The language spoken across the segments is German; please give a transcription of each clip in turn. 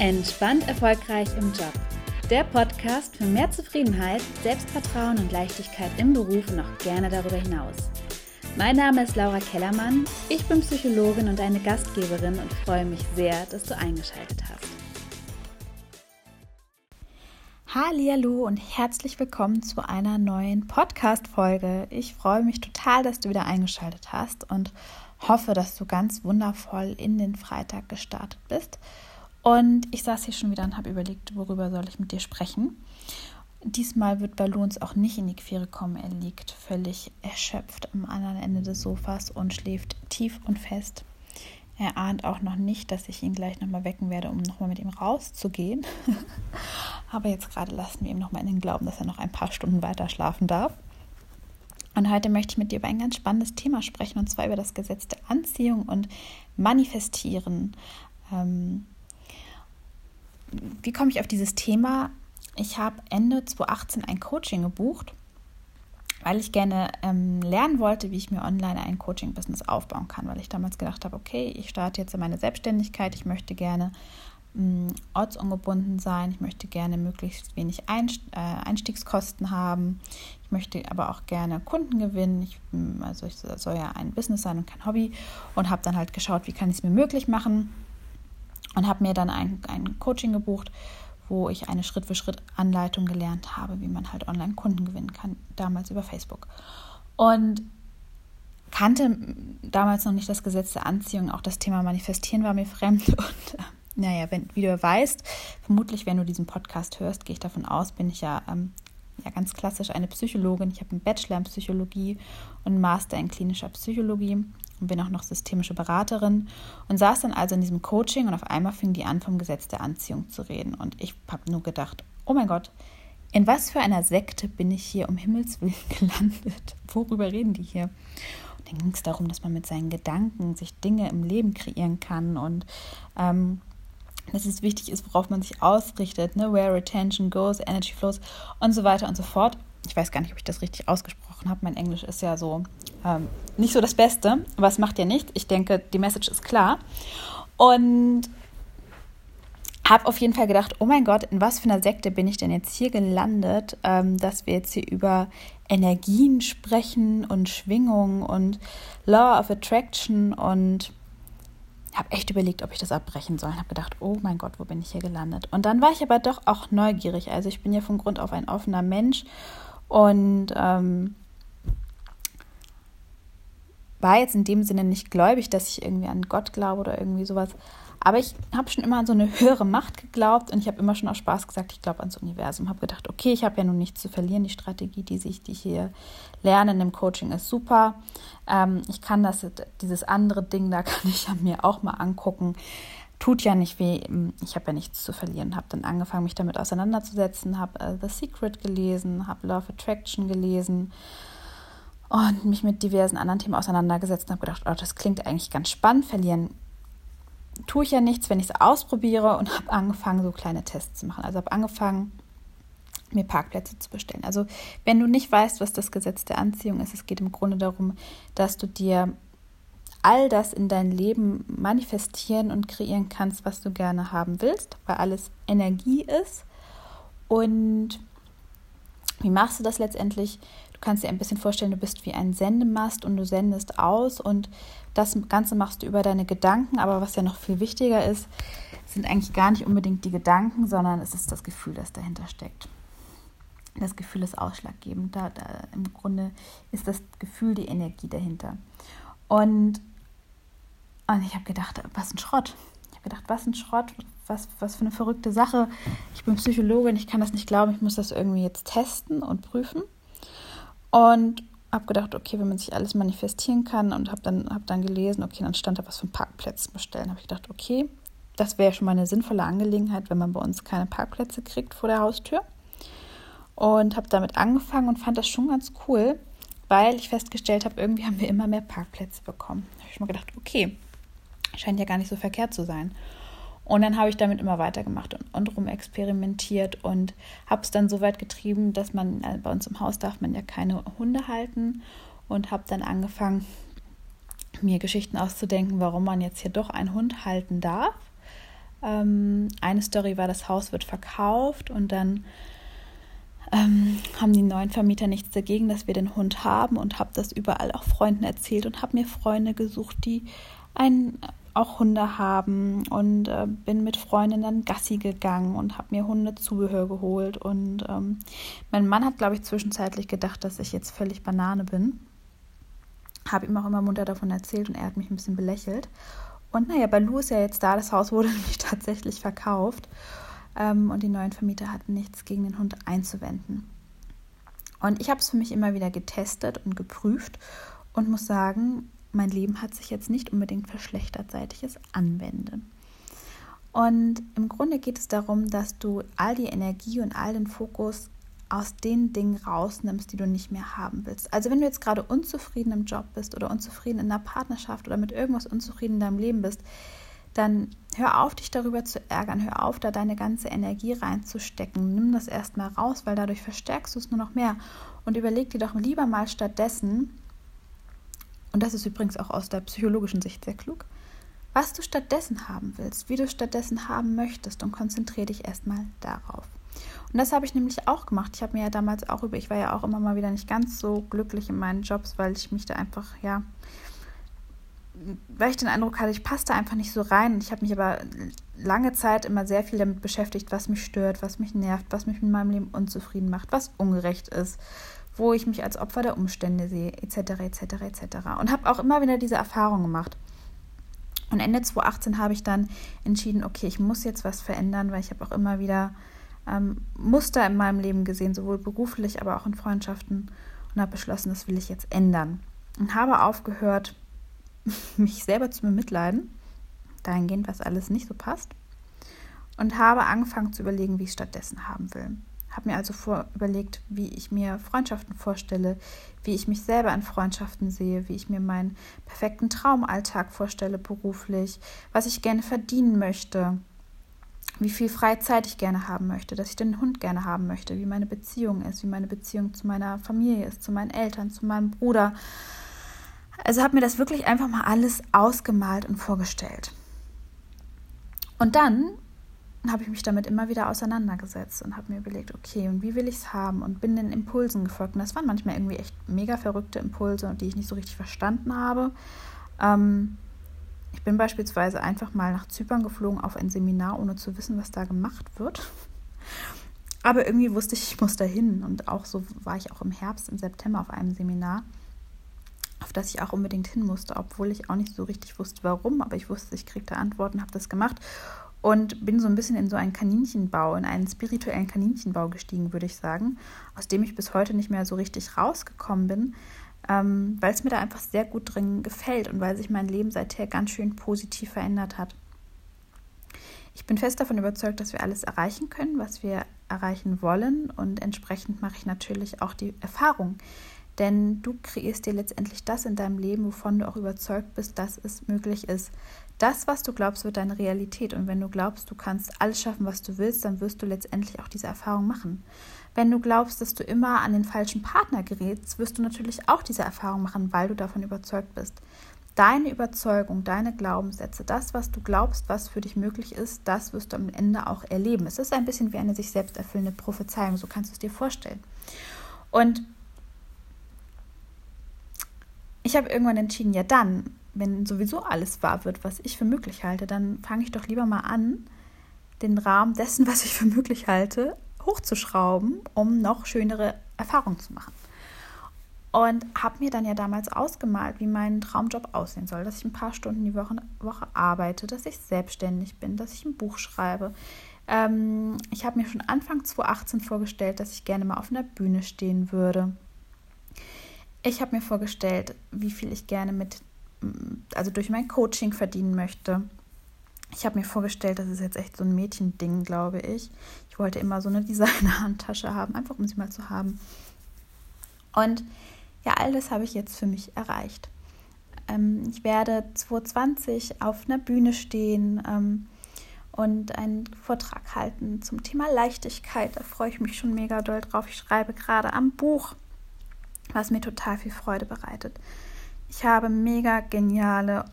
Entspannt erfolgreich im Job. Der Podcast für mehr Zufriedenheit, Selbstvertrauen und Leichtigkeit im Beruf und auch gerne darüber hinaus. Mein Name ist Laura Kellermann, ich bin Psychologin und eine Gastgeberin und freue mich sehr, dass du eingeschaltet hast. Hallo und herzlich willkommen zu einer neuen Podcast Folge. Ich freue mich total, dass du wieder eingeschaltet hast und hoffe, dass du ganz wundervoll in den Freitag gestartet bist und ich saß hier schon wieder und habe überlegt, worüber soll ich mit dir sprechen. Diesmal wird Ballons auch nicht in die Quere kommen. Er liegt völlig erschöpft am anderen Ende des Sofas und schläft tief und fest. Er ahnt auch noch nicht, dass ich ihn gleich nochmal wecken werde, um nochmal mit ihm rauszugehen. Aber jetzt gerade lassen wir ihm nochmal in den Glauben, dass er noch ein paar Stunden weiter schlafen darf. Und heute möchte ich mit dir über ein ganz spannendes Thema sprechen, und zwar über das Gesetz der Anziehung und Manifestieren. Ähm, wie komme ich auf dieses Thema? Ich habe Ende 2018 ein Coaching gebucht, weil ich gerne ähm, lernen wollte, wie ich mir online ein Coaching-Business aufbauen kann, weil ich damals gedacht habe, okay, ich starte jetzt in meine Selbstständigkeit, ich möchte gerne ähm, ortsungebunden sein, ich möchte gerne möglichst wenig Einst äh, Einstiegskosten haben, ich möchte aber auch gerne Kunden gewinnen, ich, hm, also ich soll ja ein Business sein und kein Hobby und habe dann halt geschaut, wie kann ich es mir möglich machen und habe mir dann ein, ein Coaching gebucht, wo ich eine Schritt-für-Schritt-Anleitung gelernt habe, wie man halt online Kunden gewinnen kann, damals über Facebook. Und kannte damals noch nicht das Gesetz der Anziehung, auch das Thema Manifestieren war mir fremd. Und äh, naja, wenn, wie du weißt, vermutlich, wenn du diesen Podcast hörst, gehe ich davon aus, bin ich ja, ähm, ja ganz klassisch eine Psychologin. Ich habe einen Bachelor in Psychologie und einen Master in klinischer Psychologie und bin auch noch systemische Beraterin und saß dann also in diesem Coaching und auf einmal fing die an, vom Gesetz der Anziehung zu reden. Und ich habe nur gedacht, oh mein Gott, in was für einer Sekte bin ich hier um Himmels Willen gelandet? Worüber reden die hier? Und dann ging es darum, dass man mit seinen Gedanken sich Dinge im Leben kreieren kann und ähm, dass es wichtig ist, worauf man sich ausrichtet, ne? where attention goes, energy flows und so weiter und so fort. Ich weiß gar nicht, ob ich das richtig ausgesprochen habe. Mein Englisch ist ja so ähm, nicht so das Beste, aber es macht ja nichts. Ich denke, die Message ist klar. Und habe auf jeden Fall gedacht, oh mein Gott, in was für einer Sekte bin ich denn jetzt hier gelandet, ähm, dass wir jetzt hier über Energien sprechen und Schwingungen und Law of Attraction und habe echt überlegt, ob ich das abbrechen soll. Habe gedacht, oh mein Gott, wo bin ich hier gelandet? Und dann war ich aber doch auch neugierig. Also ich bin ja von Grund auf ein offener Mensch und ähm, war jetzt in dem Sinne nicht gläubig, dass ich irgendwie an Gott glaube oder irgendwie sowas. Aber ich habe schon immer an so eine höhere Macht geglaubt und ich habe immer schon aus Spaß gesagt, ich glaube ans Universum. Habe gedacht, okay, ich habe ja nun nichts zu verlieren. Die Strategie, die ich die hier lerne dem Coaching, ist super. Ähm, ich kann das, dieses andere Ding, da kann ich ja mir auch mal angucken. Tut ja nicht weh. Ich habe ja nichts zu verlieren. Habe dann angefangen, mich damit auseinanderzusetzen. Habe äh, The Secret gelesen, habe Love Attraction gelesen und mich mit diversen anderen Themen auseinandergesetzt und habe gedacht, oh, das klingt eigentlich ganz spannend. Verlieren tue ich ja nichts, wenn ich es ausprobiere und habe angefangen, so kleine Tests zu machen. Also habe angefangen, mir Parkplätze zu bestellen. Also wenn du nicht weißt, was das Gesetz der Anziehung ist, es geht im Grunde darum, dass du dir all das in dein Leben manifestieren und kreieren kannst, was du gerne haben willst, weil alles Energie ist. Und wie machst du das letztendlich? Du kannst dir ein bisschen vorstellen, du bist wie ein Sendemast und du sendest aus und das Ganze machst du über deine Gedanken. Aber was ja noch viel wichtiger ist, sind eigentlich gar nicht unbedingt die Gedanken, sondern es ist das Gefühl, das dahinter steckt. Das Gefühl ist ausschlaggebend. Da, da, Im Grunde ist das Gefühl die Energie dahinter. Und, und ich habe gedacht, was ein Schrott. Ich habe gedacht, was ein Schrott, was, was für eine verrückte Sache. Ich bin Psychologin, ich kann das nicht glauben, ich muss das irgendwie jetzt testen und prüfen. Und habe gedacht, okay, wenn man sich alles manifestieren kann und habe dann, hab dann gelesen, okay, dann stand da was von Parkplätzen bestellen. Habe ich gedacht, okay, das wäre schon mal eine sinnvolle Angelegenheit, wenn man bei uns keine Parkplätze kriegt vor der Haustür. Und habe damit angefangen und fand das schon ganz cool, weil ich festgestellt habe, irgendwie haben wir immer mehr Parkplätze bekommen. Da habe ich mir gedacht, okay, scheint ja gar nicht so verkehrt zu sein. Und dann habe ich damit immer weitergemacht und, und rum experimentiert und habe es dann so weit getrieben, dass man, äh, bei uns im Haus darf man ja keine Hunde halten und habe dann angefangen, mir Geschichten auszudenken, warum man jetzt hier doch einen Hund halten darf. Ähm, eine Story war, das Haus wird verkauft und dann ähm, haben die neuen Vermieter nichts dagegen, dass wir den Hund haben und habe das überall auch Freunden erzählt und habe mir Freunde gesucht, die einen auch Hunde haben und äh, bin mit Freundinnen dann Gassi gegangen und habe mir Hundezubehör geholt und ähm, mein Mann hat glaube ich zwischenzeitlich gedacht, dass ich jetzt völlig Banane bin. Habe ihm auch immer munter davon erzählt und er hat mich ein bisschen belächelt. Und naja, bei Lou ist ja jetzt da, das Haus wurde nämlich tatsächlich verkauft ähm, und die neuen Vermieter hatten nichts gegen den Hund einzuwenden. Und ich habe es für mich immer wieder getestet und geprüft und muss sagen, mein Leben hat sich jetzt nicht unbedingt verschlechtert, seit ich es anwende. Und im Grunde geht es darum, dass du all die Energie und all den Fokus aus den Dingen rausnimmst, die du nicht mehr haben willst. Also wenn du jetzt gerade unzufrieden im Job bist oder unzufrieden in einer Partnerschaft oder mit irgendwas unzufrieden in deinem Leben bist, dann hör auf, dich darüber zu ärgern, hör auf, da deine ganze Energie reinzustecken. Nimm das erstmal raus, weil dadurch verstärkst du es nur noch mehr. Und überleg dir doch lieber mal stattdessen, und das ist übrigens auch aus der psychologischen Sicht sehr klug, was du stattdessen haben willst, wie du stattdessen haben möchtest und konzentriere dich erstmal darauf. Und das habe ich nämlich auch gemacht. Ich habe mir ja damals auch über, ich war ja auch immer mal wieder nicht ganz so glücklich in meinen Jobs, weil ich mich da einfach, ja, weil ich den Eindruck hatte, ich passte einfach nicht so rein. Ich habe mich aber lange Zeit immer sehr viel damit beschäftigt, was mich stört, was mich nervt, was mich mit meinem Leben unzufrieden macht, was ungerecht ist, wo ich mich als Opfer der Umstände sehe, etc., etc., etc. Und habe auch immer wieder diese Erfahrung gemacht. Und Ende 2018 habe ich dann entschieden, okay, ich muss jetzt was verändern, weil ich habe auch immer wieder ähm, Muster in meinem Leben gesehen, sowohl beruflich, aber auch in Freundschaften und habe beschlossen, das will ich jetzt ändern. Und habe aufgehört, mich selber zu bemitleiden, dahingehend, was alles nicht so passt, und habe angefangen zu überlegen, wie ich stattdessen haben will. Habe mir also vor überlegt, wie ich mir Freundschaften vorstelle, wie ich mich selber in Freundschaften sehe, wie ich mir meinen perfekten Traumalltag vorstelle beruflich, was ich gerne verdienen möchte, wie viel Freizeit ich gerne haben möchte, dass ich den Hund gerne haben möchte, wie meine Beziehung ist, wie meine Beziehung zu meiner Familie ist, zu meinen Eltern, zu meinem Bruder. Also habe mir das wirklich einfach mal alles ausgemalt und vorgestellt. Und dann habe ich mich damit immer wieder auseinandergesetzt und habe mir überlegt, okay, und wie will ich es haben? Und bin den Impulsen gefolgt. Und das waren manchmal irgendwie echt mega verrückte Impulse, die ich nicht so richtig verstanden habe. Ähm, ich bin beispielsweise einfach mal nach Zypern geflogen auf ein Seminar, ohne zu wissen, was da gemacht wird. Aber irgendwie wusste ich, ich muss da hin. Und auch so war ich auch im Herbst, im September auf einem Seminar, auf das ich auch unbedingt hin musste, obwohl ich auch nicht so richtig wusste, warum. Aber ich wusste, ich kriege da Antworten, habe das gemacht und bin so ein bisschen in so einen Kaninchenbau, in einen spirituellen Kaninchenbau gestiegen, würde ich sagen, aus dem ich bis heute nicht mehr so richtig rausgekommen bin, ähm, weil es mir da einfach sehr gut drin gefällt und weil sich mein Leben seither ganz schön positiv verändert hat. Ich bin fest davon überzeugt, dass wir alles erreichen können, was wir erreichen wollen und entsprechend mache ich natürlich auch die Erfahrung. Denn du kreierst dir letztendlich das in deinem Leben, wovon du auch überzeugt bist, dass es möglich ist. Das, was du glaubst, wird deine Realität. Und wenn du glaubst, du kannst alles schaffen, was du willst, dann wirst du letztendlich auch diese Erfahrung machen. Wenn du glaubst, dass du immer an den falschen Partner gerätst, wirst du natürlich auch diese Erfahrung machen, weil du davon überzeugt bist. Deine Überzeugung, deine Glaubenssätze, das, was du glaubst, was für dich möglich ist, das wirst du am Ende auch erleben. Es ist ein bisschen wie eine sich selbst erfüllende Prophezeiung, so kannst du es dir vorstellen. Und ich habe irgendwann entschieden, ja dann, wenn sowieso alles wahr wird, was ich für möglich halte, dann fange ich doch lieber mal an, den Rahmen dessen, was ich für möglich halte, hochzuschrauben, um noch schönere Erfahrungen zu machen. Und habe mir dann ja damals ausgemalt, wie mein Traumjob aussehen soll, dass ich ein paar Stunden die Woche, Woche arbeite, dass ich selbstständig bin, dass ich ein Buch schreibe. Ähm, ich habe mir schon Anfang 2018 vorgestellt, dass ich gerne mal auf einer Bühne stehen würde. Ich habe mir vorgestellt, wie viel ich gerne mit, also durch mein Coaching verdienen möchte ich habe mir vorgestellt, das ist jetzt echt so ein Mädchending, glaube ich. Ich wollte immer so eine Designer-Handtasche haben, einfach um sie mal zu haben. Und ja, all das habe ich jetzt für mich erreicht. Ähm, ich werde 2020 auf einer Bühne stehen ähm, und einen Vortrag halten zum Thema Leichtigkeit. Da freue ich mich schon mega doll drauf. Ich schreibe gerade am Buch, was mir total viel Freude bereitet. Ich habe mega geniale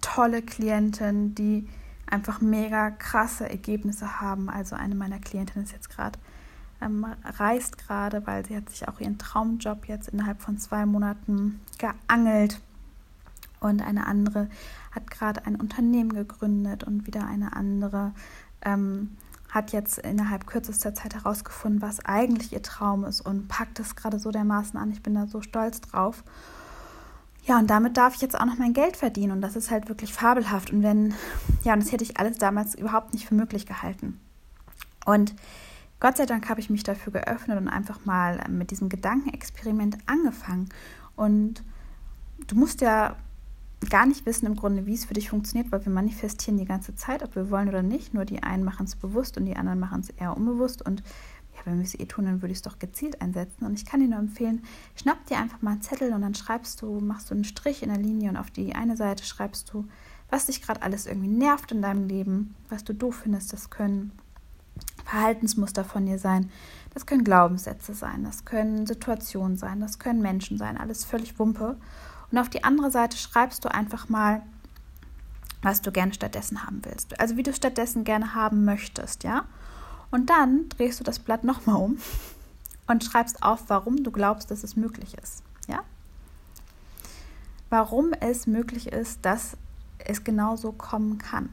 tolle Klientinnen, die einfach mega krasse Ergebnisse haben. Also eine meiner Klientinnen ist jetzt gerade ähm, reist gerade, weil sie hat sich auch ihren Traumjob jetzt innerhalb von zwei Monaten geangelt. Und eine andere hat gerade ein Unternehmen gegründet und wieder eine andere ähm, hat jetzt innerhalb kürzester Zeit herausgefunden, was eigentlich ihr Traum ist und packt es gerade so dermaßen an. Ich bin da so stolz drauf. Ja, und damit darf ich jetzt auch noch mein Geld verdienen und das ist halt wirklich fabelhaft. Und wenn, ja, und das hätte ich alles damals überhaupt nicht für möglich gehalten. Und Gott sei Dank habe ich mich dafür geöffnet und einfach mal mit diesem Gedankenexperiment angefangen. Und du musst ja gar nicht wissen im Grunde, wie es für dich funktioniert, weil wir manifestieren die ganze Zeit, ob wir wollen oder nicht. Nur die einen machen es bewusst und die anderen machen es eher unbewusst. Und ja, wenn wir es eh tun, dann würde ich es doch gezielt einsetzen. Und ich kann dir nur empfehlen, schnapp dir einfach mal einen Zettel und dann schreibst du, machst du einen Strich in der Linie und auf die eine Seite schreibst du, was dich gerade alles irgendwie nervt in deinem Leben, was du doof findest. Das können Verhaltensmuster von dir sein. Das können Glaubenssätze sein, das können Situationen sein, das können Menschen sein, alles völlig Wumpe. Und auf die andere Seite schreibst du einfach mal, was du gerne stattdessen haben willst. Also wie du stattdessen gerne haben möchtest, ja? Und dann drehst du das Blatt nochmal um und schreibst auf, warum du glaubst, dass es möglich ist, ja? Warum es möglich ist, dass es genauso kommen kann.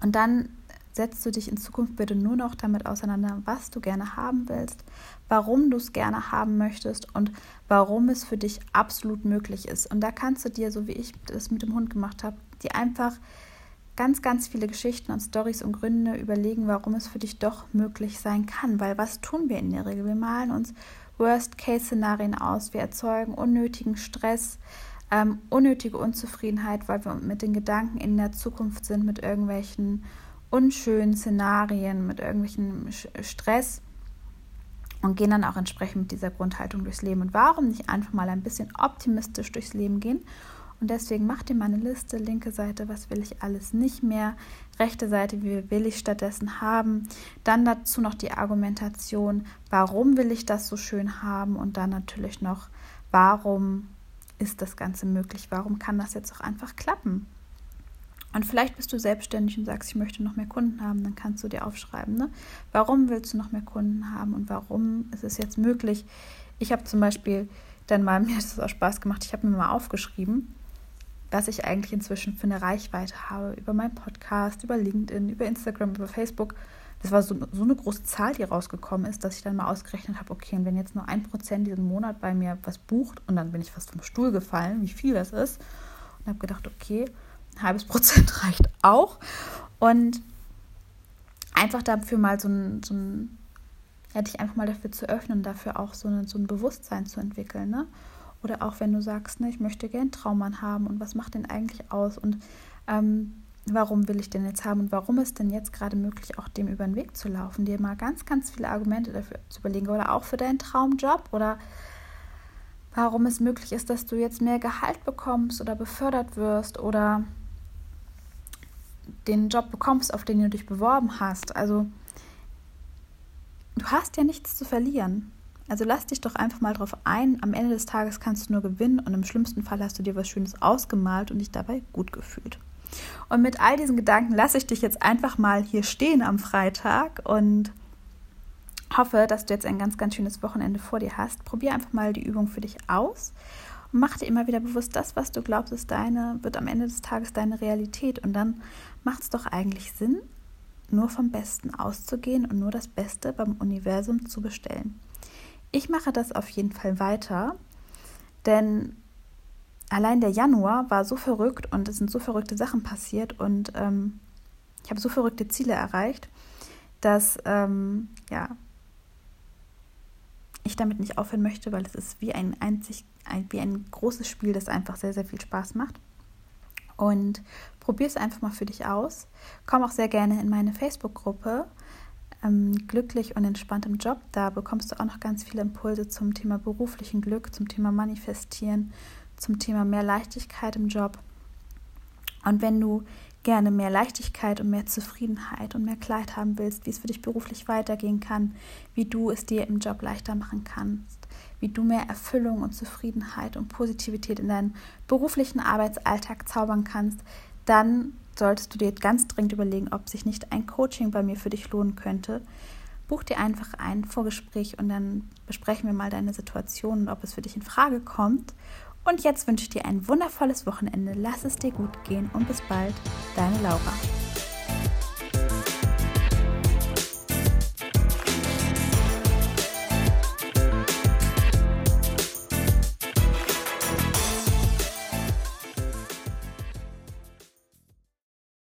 Und dann setzt du dich in Zukunft bitte nur noch damit auseinander, was du gerne haben willst, warum du es gerne haben möchtest und warum es für dich absolut möglich ist. Und da kannst du dir, so wie ich das mit dem Hund gemacht habe, dir einfach ganz, ganz viele Geschichten und Stories und Gründe überlegen, warum es für dich doch möglich sein kann. Weil was tun wir in der Regel? Wir malen uns Worst-Case-Szenarien aus, wir erzeugen unnötigen Stress, ähm, unnötige Unzufriedenheit, weil wir mit den Gedanken in der Zukunft sind, mit irgendwelchen unschönen Szenarien, mit irgendwelchen Stress und gehen dann auch entsprechend mit dieser Grundhaltung durchs Leben. Und warum nicht einfach mal ein bisschen optimistisch durchs Leben gehen? Und deswegen mach dir mal eine Liste, linke Seite, was will ich alles nicht mehr, rechte Seite, wie will ich stattdessen haben. Dann dazu noch die Argumentation, warum will ich das so schön haben und dann natürlich noch, warum ist das Ganze möglich, warum kann das jetzt auch einfach klappen. Und vielleicht bist du selbstständig und sagst, ich möchte noch mehr Kunden haben, dann kannst du dir aufschreiben, ne? warum willst du noch mehr Kunden haben und warum ist es jetzt möglich. Ich habe zum Beispiel dann mal, mir hat es auch Spaß gemacht, ich habe mir mal aufgeschrieben, was ich eigentlich inzwischen für eine Reichweite habe über meinen Podcast, über LinkedIn, über Instagram, über Facebook. Das war so, so eine große Zahl, die rausgekommen ist, dass ich dann mal ausgerechnet habe, okay, und wenn jetzt nur ein Prozent diesen Monat bei mir was bucht und dann bin ich fast vom Stuhl gefallen, wie viel das ist und habe gedacht, okay, ein halbes Prozent reicht auch. Und einfach dafür mal so ein, so ein ja, dich einfach mal dafür zu öffnen, dafür auch so, eine, so ein Bewusstsein zu entwickeln. Ne? Oder auch wenn du sagst, ne, ich möchte gerne Traummann haben und was macht denn eigentlich aus und ähm, warum will ich denn jetzt haben und warum ist denn jetzt gerade möglich, auch dem über den Weg zu laufen, dir mal ganz, ganz viele Argumente dafür zu überlegen oder auch für deinen Traumjob oder warum es möglich ist, dass du jetzt mehr Gehalt bekommst oder befördert wirst oder den Job bekommst, auf den du dich beworben hast. Also du hast ja nichts zu verlieren. Also lass dich doch einfach mal drauf ein. Am Ende des Tages kannst du nur gewinnen und im schlimmsten Fall hast du dir was Schönes ausgemalt und dich dabei gut gefühlt. Und mit all diesen Gedanken lasse ich dich jetzt einfach mal hier stehen am Freitag und hoffe, dass du jetzt ein ganz, ganz schönes Wochenende vor dir hast. Probier einfach mal die Übung für dich aus und mach dir immer wieder bewusst, das, was du glaubst, ist deine, wird am Ende des Tages deine Realität. Und dann macht es doch eigentlich Sinn, nur vom Besten auszugehen und nur das Beste beim Universum zu bestellen. Ich mache das auf jeden Fall weiter, denn allein der Januar war so verrückt und es sind so verrückte Sachen passiert und ähm, ich habe so verrückte Ziele erreicht, dass ähm, ja, ich damit nicht aufhören möchte, weil es ist wie ein einzig, ein, wie ein großes Spiel, das einfach sehr, sehr viel Spaß macht. Und probier es einfach mal für dich aus. Komm auch sehr gerne in meine Facebook-Gruppe ähm, Glücklich und entspannt im Job. Da bekommst du auch noch ganz viele Impulse zum Thema beruflichen Glück, zum Thema Manifestieren, zum Thema mehr Leichtigkeit im Job. Und wenn du gerne mehr Leichtigkeit und mehr Zufriedenheit und mehr Klarheit haben willst, wie es für dich beruflich weitergehen kann, wie du es dir im Job leichter machen kannst, wie du mehr Erfüllung und Zufriedenheit und Positivität in deinen beruflichen Arbeitsalltag zaubern kannst, dann solltest du dir ganz dringend überlegen, ob sich nicht ein Coaching bei mir für dich lohnen könnte. Buch dir einfach ein Vorgespräch und dann besprechen wir mal deine Situation und ob es für dich in Frage kommt. Und jetzt wünsche ich dir ein wundervolles Wochenende. Lass es dir gut gehen und bis bald, deine Laura.